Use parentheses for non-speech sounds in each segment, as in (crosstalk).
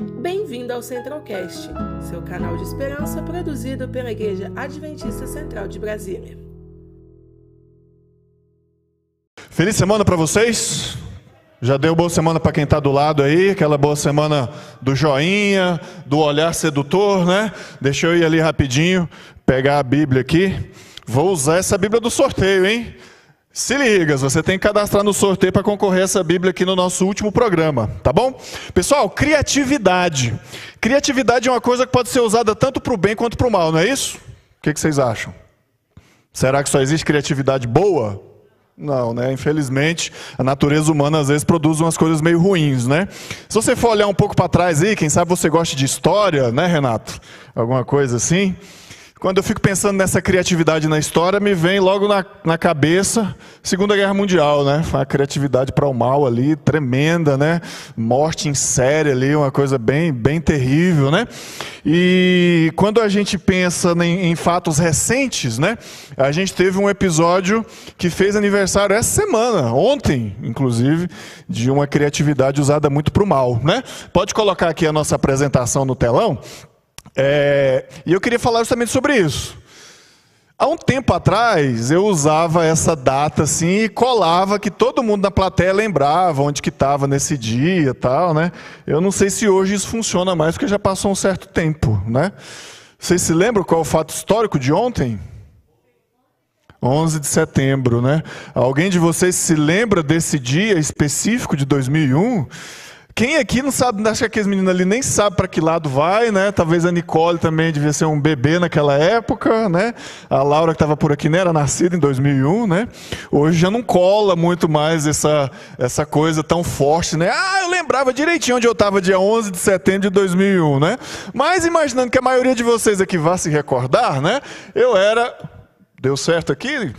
Bem-vindo ao Centralcast, seu canal de esperança produzido pela Igreja Adventista Central de Brasília. Feliz semana para vocês. Já deu boa semana para quem está do lado aí, aquela boa semana do joinha, do olhar sedutor, né? Deixa eu ir ali rapidinho, pegar a Bíblia aqui. Vou usar essa Bíblia do sorteio, hein? Se liga, você tem que cadastrar no sorteio para concorrer a essa Bíblia aqui no nosso último programa, tá bom? Pessoal, criatividade. Criatividade é uma coisa que pode ser usada tanto para o bem quanto para o mal, não é isso? O que, que vocês acham? Será que só existe criatividade boa? Não, né? Infelizmente, a natureza humana às vezes produz umas coisas meio ruins, né? Se você for olhar um pouco para trás aí, quem sabe você gosta de história, né, Renato? Alguma coisa assim? Quando eu fico pensando nessa criatividade na história, me vem logo na, na cabeça Segunda Guerra Mundial, né? Foi uma criatividade para o mal ali, tremenda, né? Morte em série ali, uma coisa bem, bem terrível, né? E quando a gente pensa em, em fatos recentes, né? A gente teve um episódio que fez aniversário essa semana, ontem, inclusive, de uma criatividade usada muito para o mal, né? Pode colocar aqui a nossa apresentação no telão. É, e eu queria falar justamente sobre isso. Há um tempo atrás, eu usava essa data assim e colava que todo mundo na plateia lembrava onde que estava nesse dia tal, né? Eu não sei se hoje isso funciona mais, porque já passou um certo tempo, né? Vocês se lembram qual é o fato histórico de ontem? 11 de setembro, né? Alguém de vocês se lembra desse dia específico de 2001? Quem aqui não sabe, acho que aqueles meninos ali nem sabe para que lado vai, né? Talvez a Nicole também devia ser um bebê naquela época, né? A Laura que estava por aqui, né? Era nascida em 2001, né? Hoje já não cola muito mais essa, essa coisa tão forte, né? Ah, eu lembrava direitinho onde eu estava dia 11 de setembro de 2001, né? Mas imaginando que a maioria de vocês aqui vá se recordar, né? Eu era... Deu certo aqui?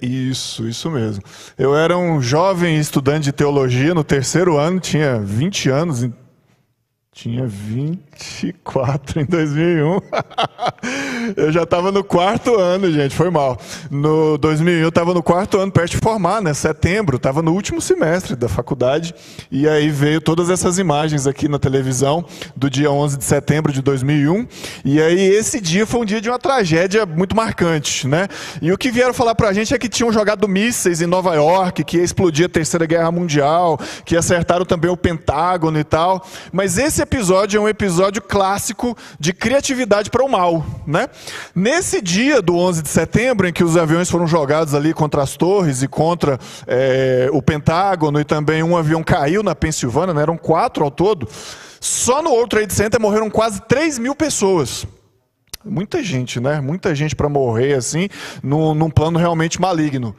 Isso, isso mesmo. Eu era um jovem estudante de teologia no terceiro ano, tinha 20 anos, tinha 24 em 2001. (laughs) eu já estava no quarto ano, gente, foi mal. No 2001 eu estava no quarto ano, perto de formar, né? Setembro, estava no último semestre da faculdade. E aí veio todas essas imagens aqui na televisão do dia 11 de setembro de 2001. E aí esse dia foi um dia de uma tragédia muito marcante, né? E o que vieram falar pra gente é que tinham jogado mísseis em Nova York, que ia explodir a Terceira Guerra Mundial, que acertaram também o Pentágono e tal. Mas esse episódio é um episódio clássico de criatividade para o mal. Né? Nesse dia do 11 de setembro, em que os aviões foram jogados ali contra as torres e contra é, o Pentágono, e também um avião caiu na Pensilvânia, né? eram quatro ao todo, só no World Trade Center morreram quase 3 mil pessoas. Muita gente, né? Muita gente para morrer assim, num, num plano realmente maligno.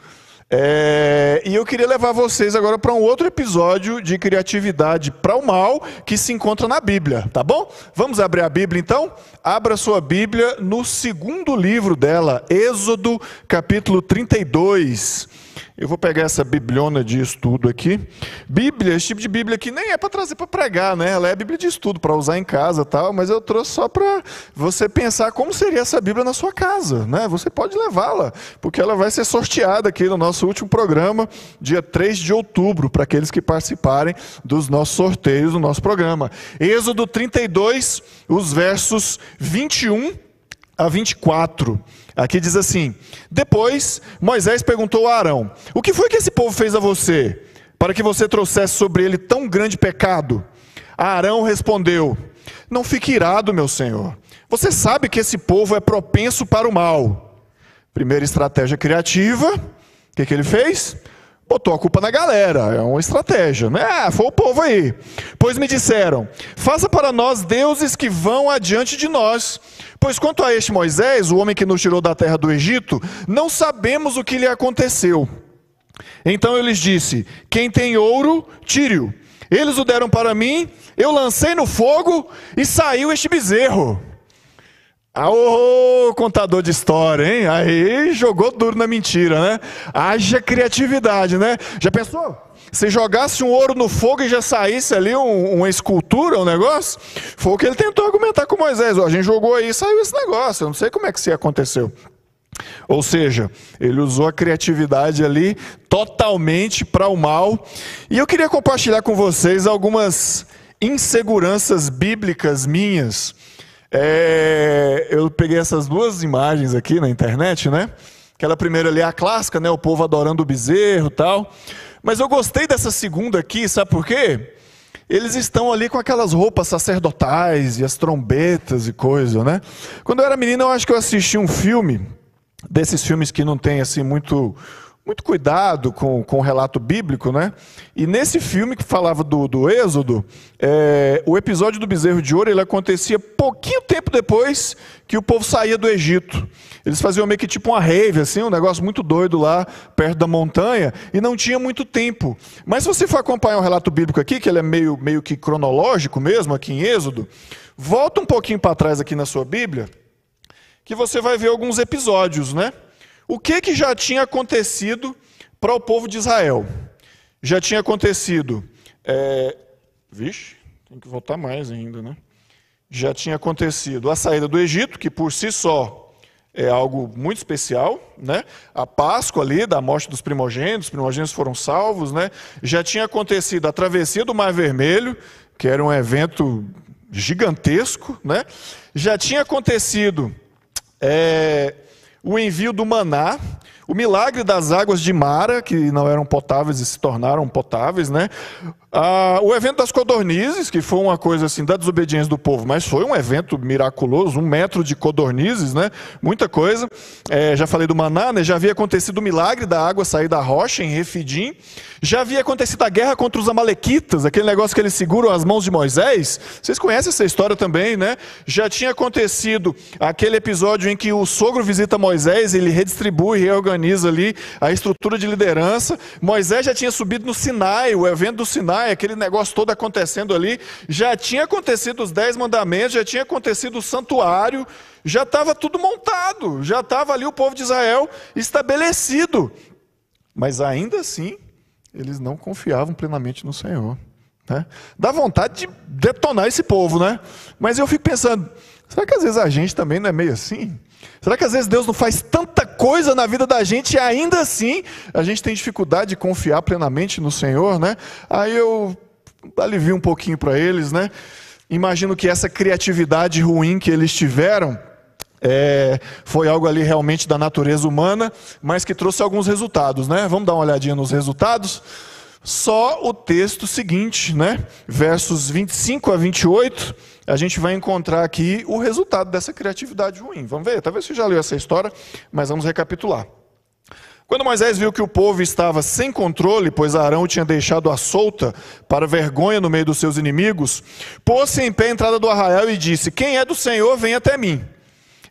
É, e eu queria levar vocês agora para um outro episódio de criatividade para o mal que se encontra na Bíblia, tá bom? Vamos abrir a Bíblia então? Abra sua Bíblia no segundo livro dela, Êxodo, capítulo 32. Eu vou pegar essa bibliona de estudo aqui. Bíblia, esse tipo de Bíblia aqui nem é para trazer para pregar, né? Ela é Bíblia de estudo para usar em casa, tal, mas eu trouxe só para você pensar como seria essa Bíblia na sua casa, né? Você pode levá-la, porque ela vai ser sorteada aqui no nosso último programa, dia 3 de outubro, para aqueles que participarem dos nossos sorteios do nosso programa. Êxodo 32, os versos 21 a 24. Aqui diz assim: Depois Moisés perguntou a Arão: O que foi que esse povo fez a você, para que você trouxesse sobre ele tão grande pecado? Arão respondeu: Não fique irado, meu senhor. Você sabe que esse povo é propenso para o mal. Primeira estratégia criativa, o que, que ele fez? Botou a culpa na galera, é uma estratégia, né? Ah, foi o povo aí. Pois me disseram: faça para nós deuses que vão adiante de nós. Pois quanto a este Moisés, o homem que nos tirou da terra do Egito, não sabemos o que lhe aconteceu. Então eu lhes disse: quem tem ouro, tire-o. Eles o deram para mim, eu lancei no fogo e saiu este bezerro. Ah, ô, contador de história, hein? Aí jogou duro na mentira, né? Haja criatividade, né? Já pensou? Se jogasse um ouro no fogo e já saísse ali um, uma escultura, um negócio? Foi o que ele tentou argumentar com Moisés. Ó, a gente jogou aí e saiu esse negócio. Eu não sei como é que isso aconteceu. Ou seja, ele usou a criatividade ali totalmente para o mal. E eu queria compartilhar com vocês algumas inseguranças bíblicas minhas. É, eu peguei essas duas imagens aqui na internet, né? Aquela primeira ali é a clássica, né? O povo adorando o bezerro tal. Mas eu gostei dessa segunda aqui, sabe por quê? Eles estão ali com aquelas roupas sacerdotais e as trombetas e coisa, né? Quando eu era menino, eu acho que eu assisti um filme, desses filmes que não tem assim muito muito cuidado com, com o relato bíblico, né? E nesse filme que falava do, do Êxodo, é, o episódio do bezerro de ouro ele acontecia pouquinho tempo depois que o povo saía do Egito. Eles faziam meio que tipo uma rave, assim, um negócio muito doido lá perto da montanha, e não tinha muito tempo. Mas se você for acompanhar o relato bíblico aqui, que ele é meio, meio que cronológico mesmo, aqui em Êxodo, volta um pouquinho para trás aqui na sua Bíblia, que você vai ver alguns episódios, né? O que, que já tinha acontecido para o povo de Israel? Já tinha acontecido. É... Vixe, tem que voltar mais ainda, né? Já tinha acontecido a saída do Egito, que por si só é algo muito especial, né? A Páscoa ali, da morte dos primogênitos, os primogênitos foram salvos, né? Já tinha acontecido a travessia do Mar Vermelho, que era um evento gigantesco, né? Já tinha acontecido é, o envio do maná, o milagre das águas de Mara, que não eram potáveis e se tornaram potáveis, né? Ah, o evento das codornizes, que foi uma coisa assim da desobediência do povo, mas foi um evento miraculoso, um metro de codornizes, né? Muita coisa. É, já falei do maná, né? Já havia acontecido o milagre da água sair da rocha em Refidim. Já havia acontecido a guerra contra os amalequitas, aquele negócio que eles seguram as mãos de Moisés. Vocês conhecem essa história também, né? Já tinha acontecido aquele episódio em que o sogro visita Moisés, ele redistribui e reorganiza ali a estrutura de liderança. Moisés já tinha subido no Sinai, o evento do Sinai, aquele negócio todo acontecendo ali. Já tinha acontecido os dez mandamentos, já tinha acontecido o santuário, já estava tudo montado, já estava ali o povo de Israel estabelecido. Mas ainda assim, eles não confiavam plenamente no Senhor. Né? Dá vontade de detonar esse povo, né? Mas eu fico pensando, será que às vezes a gente também não é meio assim? Será que às vezes Deus não faz tanta coisa na vida da gente e ainda assim a gente tem dificuldade de confiar plenamente no Senhor, né? Aí eu alivio um pouquinho para eles, né? Imagino que essa criatividade ruim que eles tiveram é, foi algo ali realmente da natureza humana, mas que trouxe alguns resultados, né? Vamos dar uma olhadinha nos resultados. Só o texto seguinte, né? Versos 25 a 28, a gente vai encontrar aqui o resultado dessa criatividade ruim. Vamos ver? Talvez você já leu essa história, mas vamos recapitular. Quando Moisés viu que o povo estava sem controle, pois Arão tinha deixado à solta para vergonha no meio dos seus inimigos, pôs-se em pé à entrada do arraial e disse: Quem é do Senhor, vem até mim.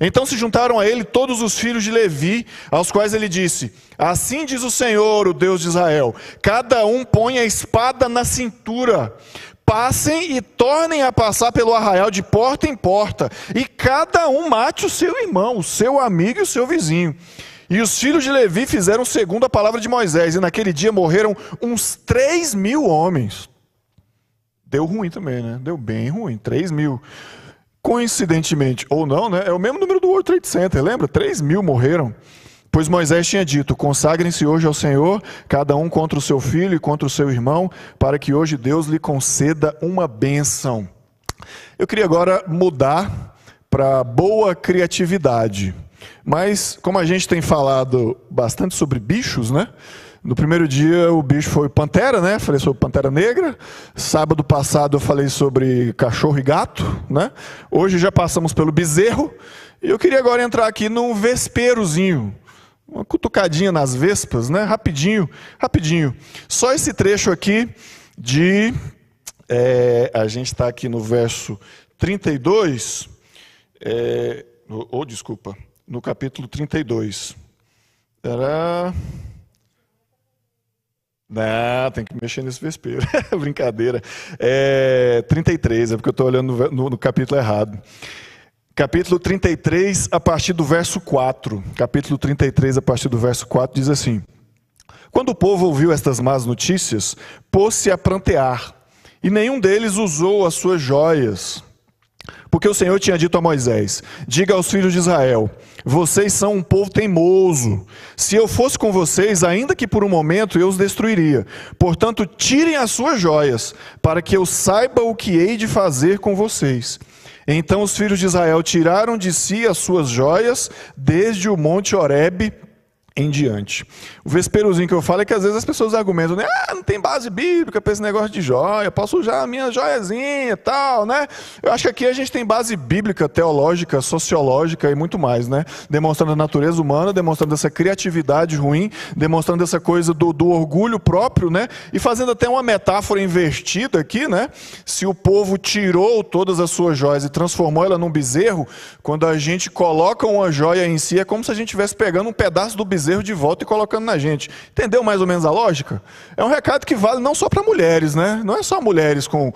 Então se juntaram a ele todos os filhos de Levi, aos quais ele disse: Assim diz o Senhor, o Deus de Israel: cada um põe a espada na cintura, passem e tornem a passar pelo arraial de porta em porta, e cada um mate o seu irmão, o seu amigo e o seu vizinho. E os filhos de Levi fizeram segundo a palavra de Moisés, e naquele dia morreram uns três mil homens. Deu ruim também, né? Deu bem ruim, três mil. Coincidentemente ou não, né, é o mesmo número do World Trade Center, lembra? 3 mil morreram. Pois Moisés tinha dito: consagrem-se hoje ao Senhor, cada um contra o seu filho e contra o seu irmão, para que hoje Deus lhe conceda uma bênção. Eu queria agora mudar para boa criatividade. Mas, como a gente tem falado bastante sobre bichos, né? No primeiro dia o bicho foi pantera, né? Falei sobre pantera negra. Sábado passado eu falei sobre cachorro e gato, né? Hoje já passamos pelo bezerro. E eu queria agora entrar aqui num vesperozinho. Uma cutucadinha nas vespas, né? Rapidinho, rapidinho. Só esse trecho aqui de. É, a gente está aqui no verso 32. É, ou, oh, desculpa, no capítulo 32. Era. Não, tem que mexer nesse vespeiro. (laughs) Brincadeira. É 33, é porque eu estou olhando no, no, no, capítulo errado. Capítulo 33, a partir do verso 4. Capítulo 33, a partir do verso 4, diz assim: Quando o povo ouviu estas más notícias, pôs-se a prantear, e nenhum deles usou as suas joias. Porque o Senhor tinha dito a Moisés: Diga aos filhos de Israel: Vocês são um povo teimoso. Se eu fosse com vocês, ainda que por um momento, eu os destruiria. Portanto, tirem as suas joias, para que eu saiba o que hei de fazer com vocês. Então os filhos de Israel tiraram de si as suas joias, desde o monte Horebe em diante. O vesperozinho que eu falo é que às vezes as pessoas argumentam, né? Ah, não tem base bíblica para esse negócio de joia, posso usar a minha joiazinha e tal, né? Eu acho que aqui a gente tem base bíblica, teológica, sociológica e muito mais, né? Demonstrando a natureza humana, demonstrando essa criatividade ruim, demonstrando essa coisa do, do orgulho próprio, né? E fazendo até uma metáfora invertida aqui, né? Se o povo tirou todas as suas joias e transformou ela num bezerro, quando a gente coloca uma joia em si, é como se a gente estivesse pegando um pedaço do bezerro bezerro de volta e colocando na gente. Entendeu mais ou menos a lógica? É um recado que vale não só para mulheres, né? Não é só mulheres com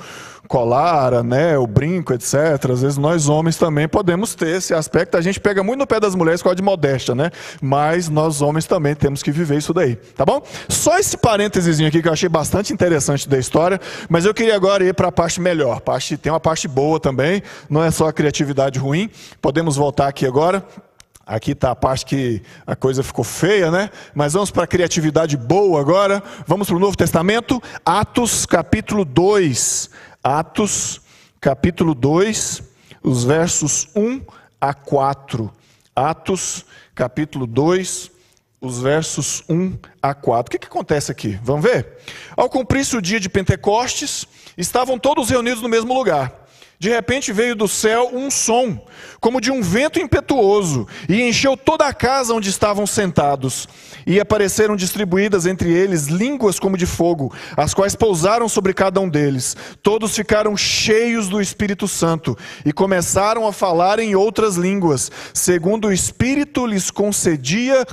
colar, anel, brinco, etc. Às vezes nós homens também podemos ter esse aspecto. A gente pega muito no pé das mulheres com a de modéstia, né? Mas nós homens também temos que viver isso daí, tá bom? Só esse parênteses aqui que eu achei bastante interessante da história, mas eu queria agora ir para a parte melhor. Parte, tem uma parte boa também, não é só a criatividade ruim. Podemos voltar aqui agora. Aqui está a parte que a coisa ficou feia, né? Mas vamos para a criatividade boa agora. Vamos para o Novo Testamento, Atos capítulo 2. Atos capítulo 2, os versos 1 a 4. Atos capítulo 2, os versos 1 a 4. O que, que acontece aqui? Vamos ver? Ao cumprir-se o dia de Pentecostes, estavam todos reunidos no mesmo lugar. De repente veio do céu um som, como de um vento impetuoso, e encheu toda a casa onde estavam sentados. E apareceram distribuídas entre eles línguas como de fogo, as quais pousaram sobre cada um deles. Todos ficaram cheios do Espírito Santo e começaram a falar em outras línguas, segundo o Espírito lhes concedia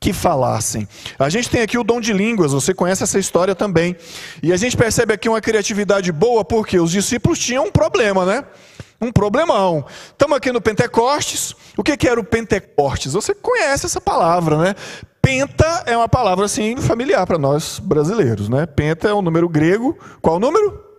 que falassem. A gente tem aqui o dom de línguas, você conhece essa história também. E a gente percebe aqui uma criatividade boa, porque os discípulos tinham um problema, né? Um problemão. Estamos aqui no Pentecostes. O que, que era o Pentecostes? Você conhece essa palavra, né? Penta é uma palavra assim familiar para nós brasileiros, né? Penta é um número grego. Qual o número?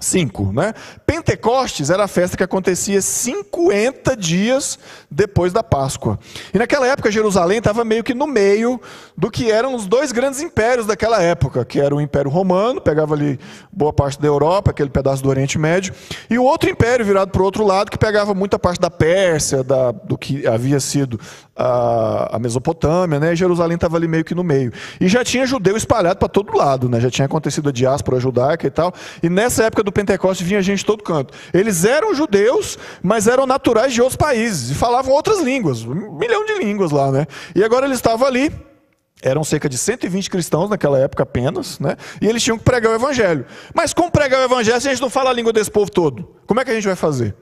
Cinco, né? Pentecostes era a festa que acontecia 50 dias depois da Páscoa. E naquela época Jerusalém estava meio que no meio do que eram os dois grandes impérios daquela época, que era o Império Romano, pegava ali boa parte da Europa, aquele pedaço do Oriente Médio, e o outro império virado para o outro lado, que pegava muita parte da Pérsia, da, do que havia sido a, a Mesopotâmia, né? E Jerusalém estava ali meio que no meio. E já tinha judeu espalhado para todo lado, né? Já tinha acontecido a diáspora judaica e tal. E nessa época do Pentecoste vinha gente de todo canto. Eles eram judeus, mas eram naturais de outros países e falavam outras línguas, um milhão de línguas lá, né? E agora eles estavam ali eram cerca de 120 cristãos naquela época apenas, né? E eles tinham que pregar o evangelho. Mas como pregar o evangelho se a gente não fala a língua desse povo todo? Como é que a gente vai fazer?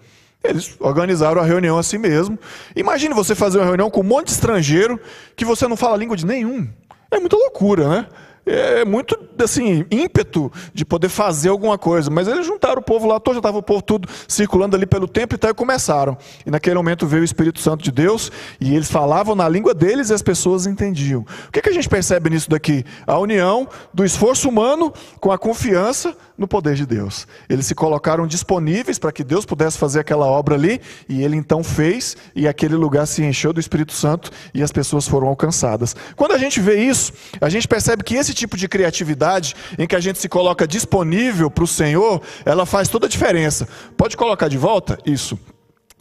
Eles organizaram a reunião assim mesmo. Imagine você fazer uma reunião com um monte de estrangeiro que você não fala a língua de nenhum. É muita loucura, né? É muito assim, ímpeto de poder fazer alguma coisa. Mas eles juntaram o povo lá, todo, já estava o povo tudo circulando ali pelo templo e tal, e começaram. E naquele momento veio o Espírito Santo de Deus, e eles falavam na língua deles e as pessoas entendiam. O que, que a gente percebe nisso daqui? A união do esforço humano com a confiança no poder de Deus. Eles se colocaram disponíveis para que Deus pudesse fazer aquela obra ali, e ele então fez, e aquele lugar se encheu do Espírito Santo e as pessoas foram alcançadas. Quando a gente vê isso, a gente percebe que esse tipo de criatividade, em que a gente se coloca disponível para o Senhor, ela faz toda a diferença. Pode colocar de volta? Isso.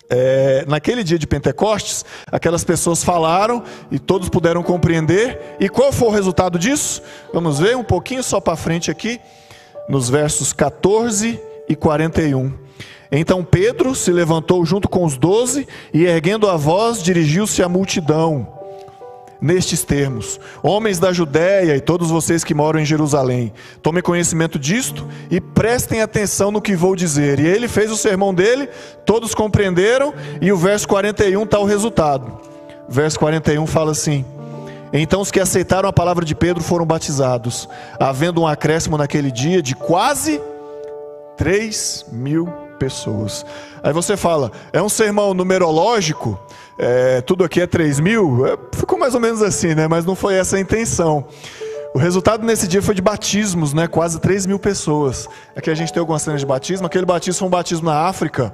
É, naquele dia de Pentecostes, aquelas pessoas falaram e todos puderam compreender. E qual foi o resultado disso? Vamos ver um pouquinho só para frente aqui nos versos 14 e 41. Então Pedro se levantou junto com os doze e, erguendo a voz, dirigiu-se à multidão, nestes termos: Homens da Judéia e todos vocês que moram em Jerusalém, tomem conhecimento disto e prestem atenção no que vou dizer. E ele fez o sermão dele, todos compreenderam, e o verso 41 está o resultado. O verso 41 fala assim. Então os que aceitaram a palavra de Pedro foram batizados, havendo um acréscimo naquele dia de quase 3 mil pessoas. Aí você fala, é um sermão numerológico, é, tudo aqui é 3 mil? É, ficou mais ou menos assim, né? Mas não foi essa a intenção. O resultado nesse dia foi de batismos, né? Quase 3 mil pessoas. Aqui a gente tem algumas cenas de batismo. Aquele batismo foi um batismo na África,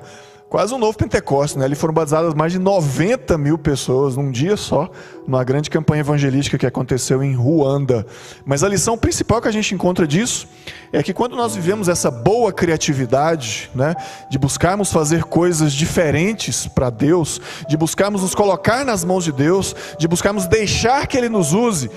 quase um novo Pentecostes, né? Ali foram batizadas mais de 90 mil pessoas num dia só, numa grande campanha evangelística que aconteceu em Ruanda. Mas a lição principal que a gente encontra disso é que quando nós vivemos essa boa criatividade, né? De buscarmos fazer coisas diferentes para Deus, de buscarmos nos colocar nas mãos de Deus, de buscarmos deixar que Ele nos use,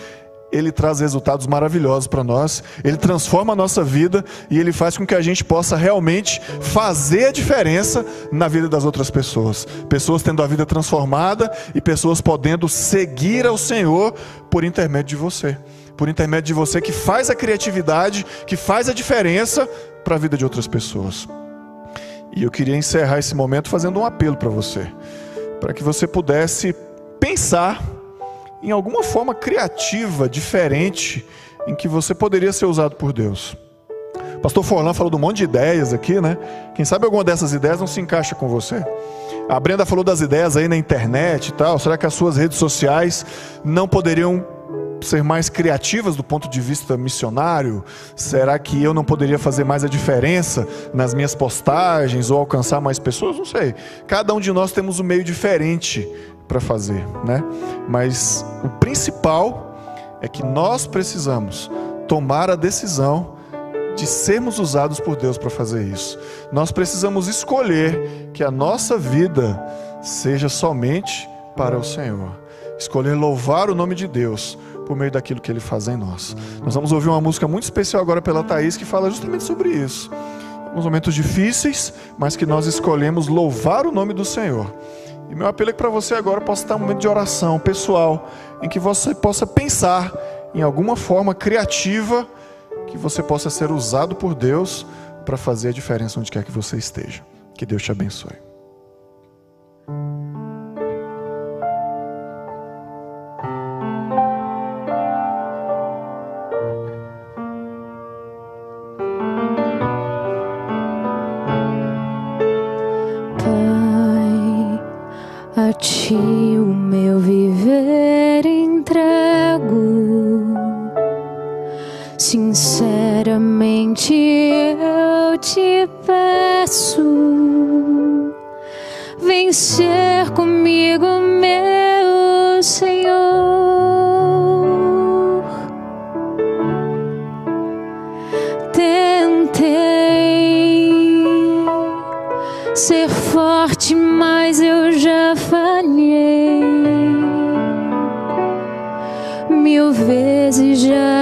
ele traz resultados maravilhosos para nós, ele transforma a nossa vida e ele faz com que a gente possa realmente fazer a diferença na vida das outras pessoas. Pessoas tendo a vida transformada e pessoas podendo seguir ao Senhor por intermédio de você. Por intermédio de você que faz a criatividade, que faz a diferença para a vida de outras pessoas. E eu queria encerrar esse momento fazendo um apelo para você, para que você pudesse pensar em alguma forma criativa, diferente, em que você poderia ser usado por Deus. O pastor Forlan falou de um monte de ideias aqui, né? Quem sabe alguma dessas ideias não se encaixa com você? A Brenda falou das ideias aí na internet e tal. Será que as suas redes sociais não poderiam ser mais criativas do ponto de vista missionário? Será que eu não poderia fazer mais a diferença nas minhas postagens ou alcançar mais pessoas? Não sei. Cada um de nós temos um meio diferente para fazer, né? Mas o principal é que nós precisamos tomar a decisão de sermos usados por Deus para fazer isso. Nós precisamos escolher que a nossa vida seja somente para o Senhor. Escolher louvar o nome de Deus por meio daquilo que Ele faz em nós. Nós vamos ouvir uma música muito especial agora pela Thaís que fala justamente sobre isso. Uns momentos difíceis, mas que nós escolhemos louvar o nome do Senhor. E meu apelo é que para você agora possa estar um momento de oração pessoal, em que você possa pensar em alguma forma criativa que você possa ser usado por Deus para fazer a diferença onde quer que você esteja. Que Deus te abençoe. Ser forte, mas eu já falhei. Mil vezes já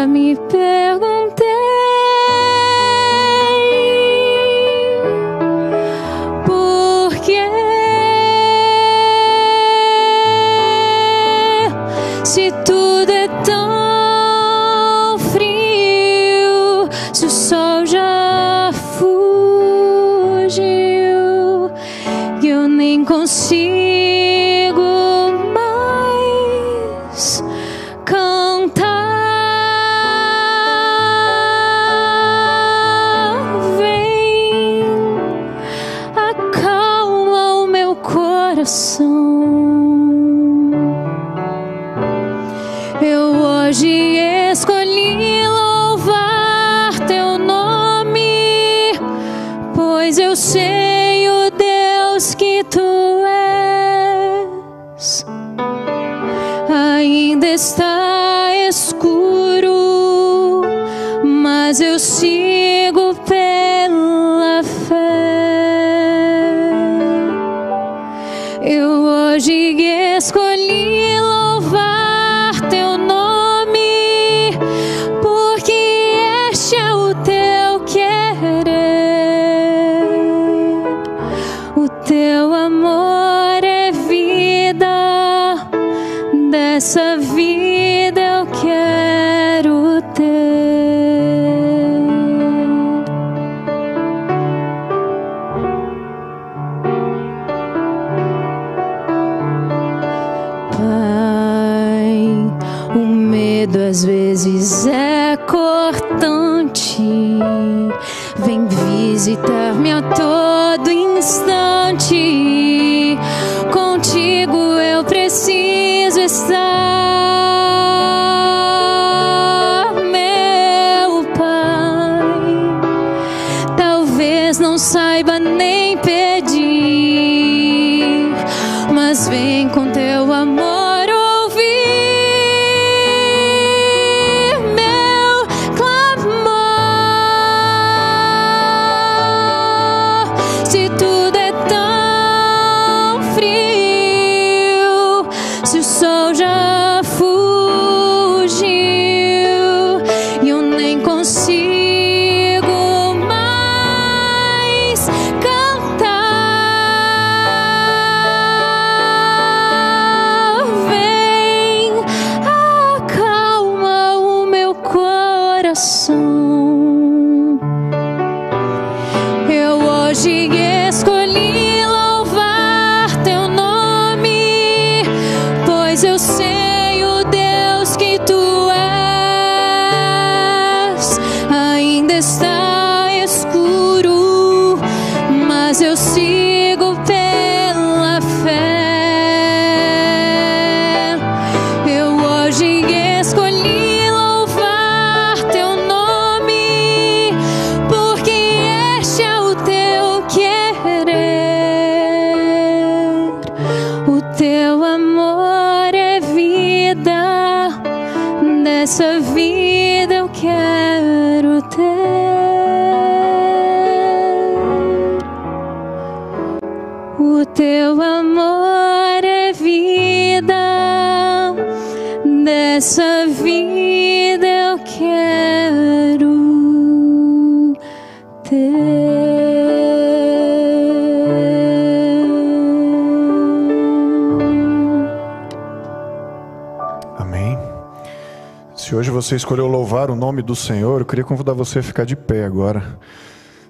você escolheu louvar o nome do Senhor, eu queria convidar você a ficar de pé agora.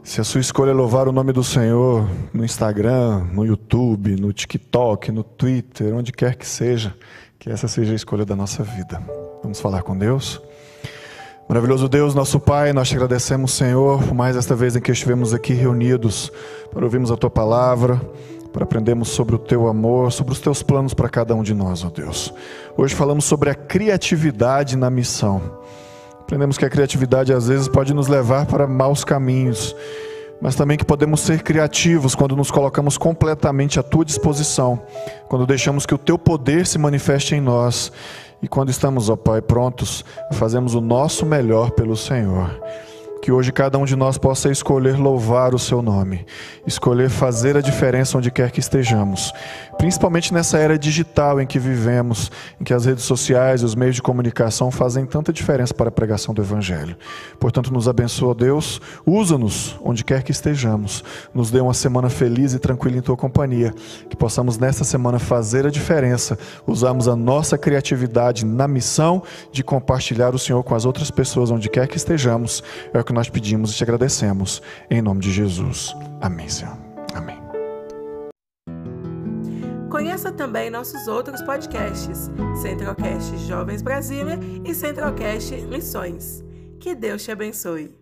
Se a sua escolha é louvar o nome do Senhor no Instagram, no YouTube, no TikTok, no Twitter, onde quer que seja, que essa seja a escolha da nossa vida. Vamos falar com Deus? Maravilhoso Deus, nosso Pai, nós te agradecemos, Senhor, por mais esta vez em que estivemos aqui reunidos para ouvirmos a tua palavra, para aprendermos sobre o teu amor, sobre os teus planos para cada um de nós, ó Deus. Hoje falamos sobre a criatividade na missão. Aprendemos que a criatividade às vezes pode nos levar para maus caminhos, mas também que podemos ser criativos quando nos colocamos completamente à tua disposição, quando deixamos que o teu poder se manifeste em nós e quando estamos, ó Pai, prontos, fazemos o nosso melhor pelo Senhor. Que hoje cada um de nós possa escolher louvar o seu nome, escolher fazer a diferença onde quer que estejamos, principalmente nessa era digital em que vivemos, em que as redes sociais e os meios de comunicação fazem tanta diferença para a pregação do Evangelho. Portanto, nos abençoa, Deus, usa-nos onde quer que estejamos, nos dê uma semana feliz e tranquila em tua companhia, que possamos nesta semana fazer a diferença, usarmos a nossa criatividade na missão de compartilhar o Senhor com as outras pessoas onde quer que estejamos. É o que nós pedimos e te agradecemos. Em nome de Jesus. Amém, Senhor. Amém. Conheça também nossos outros podcasts, Centralcast Jovens Brasília e Centralcast Missões. Que Deus te abençoe.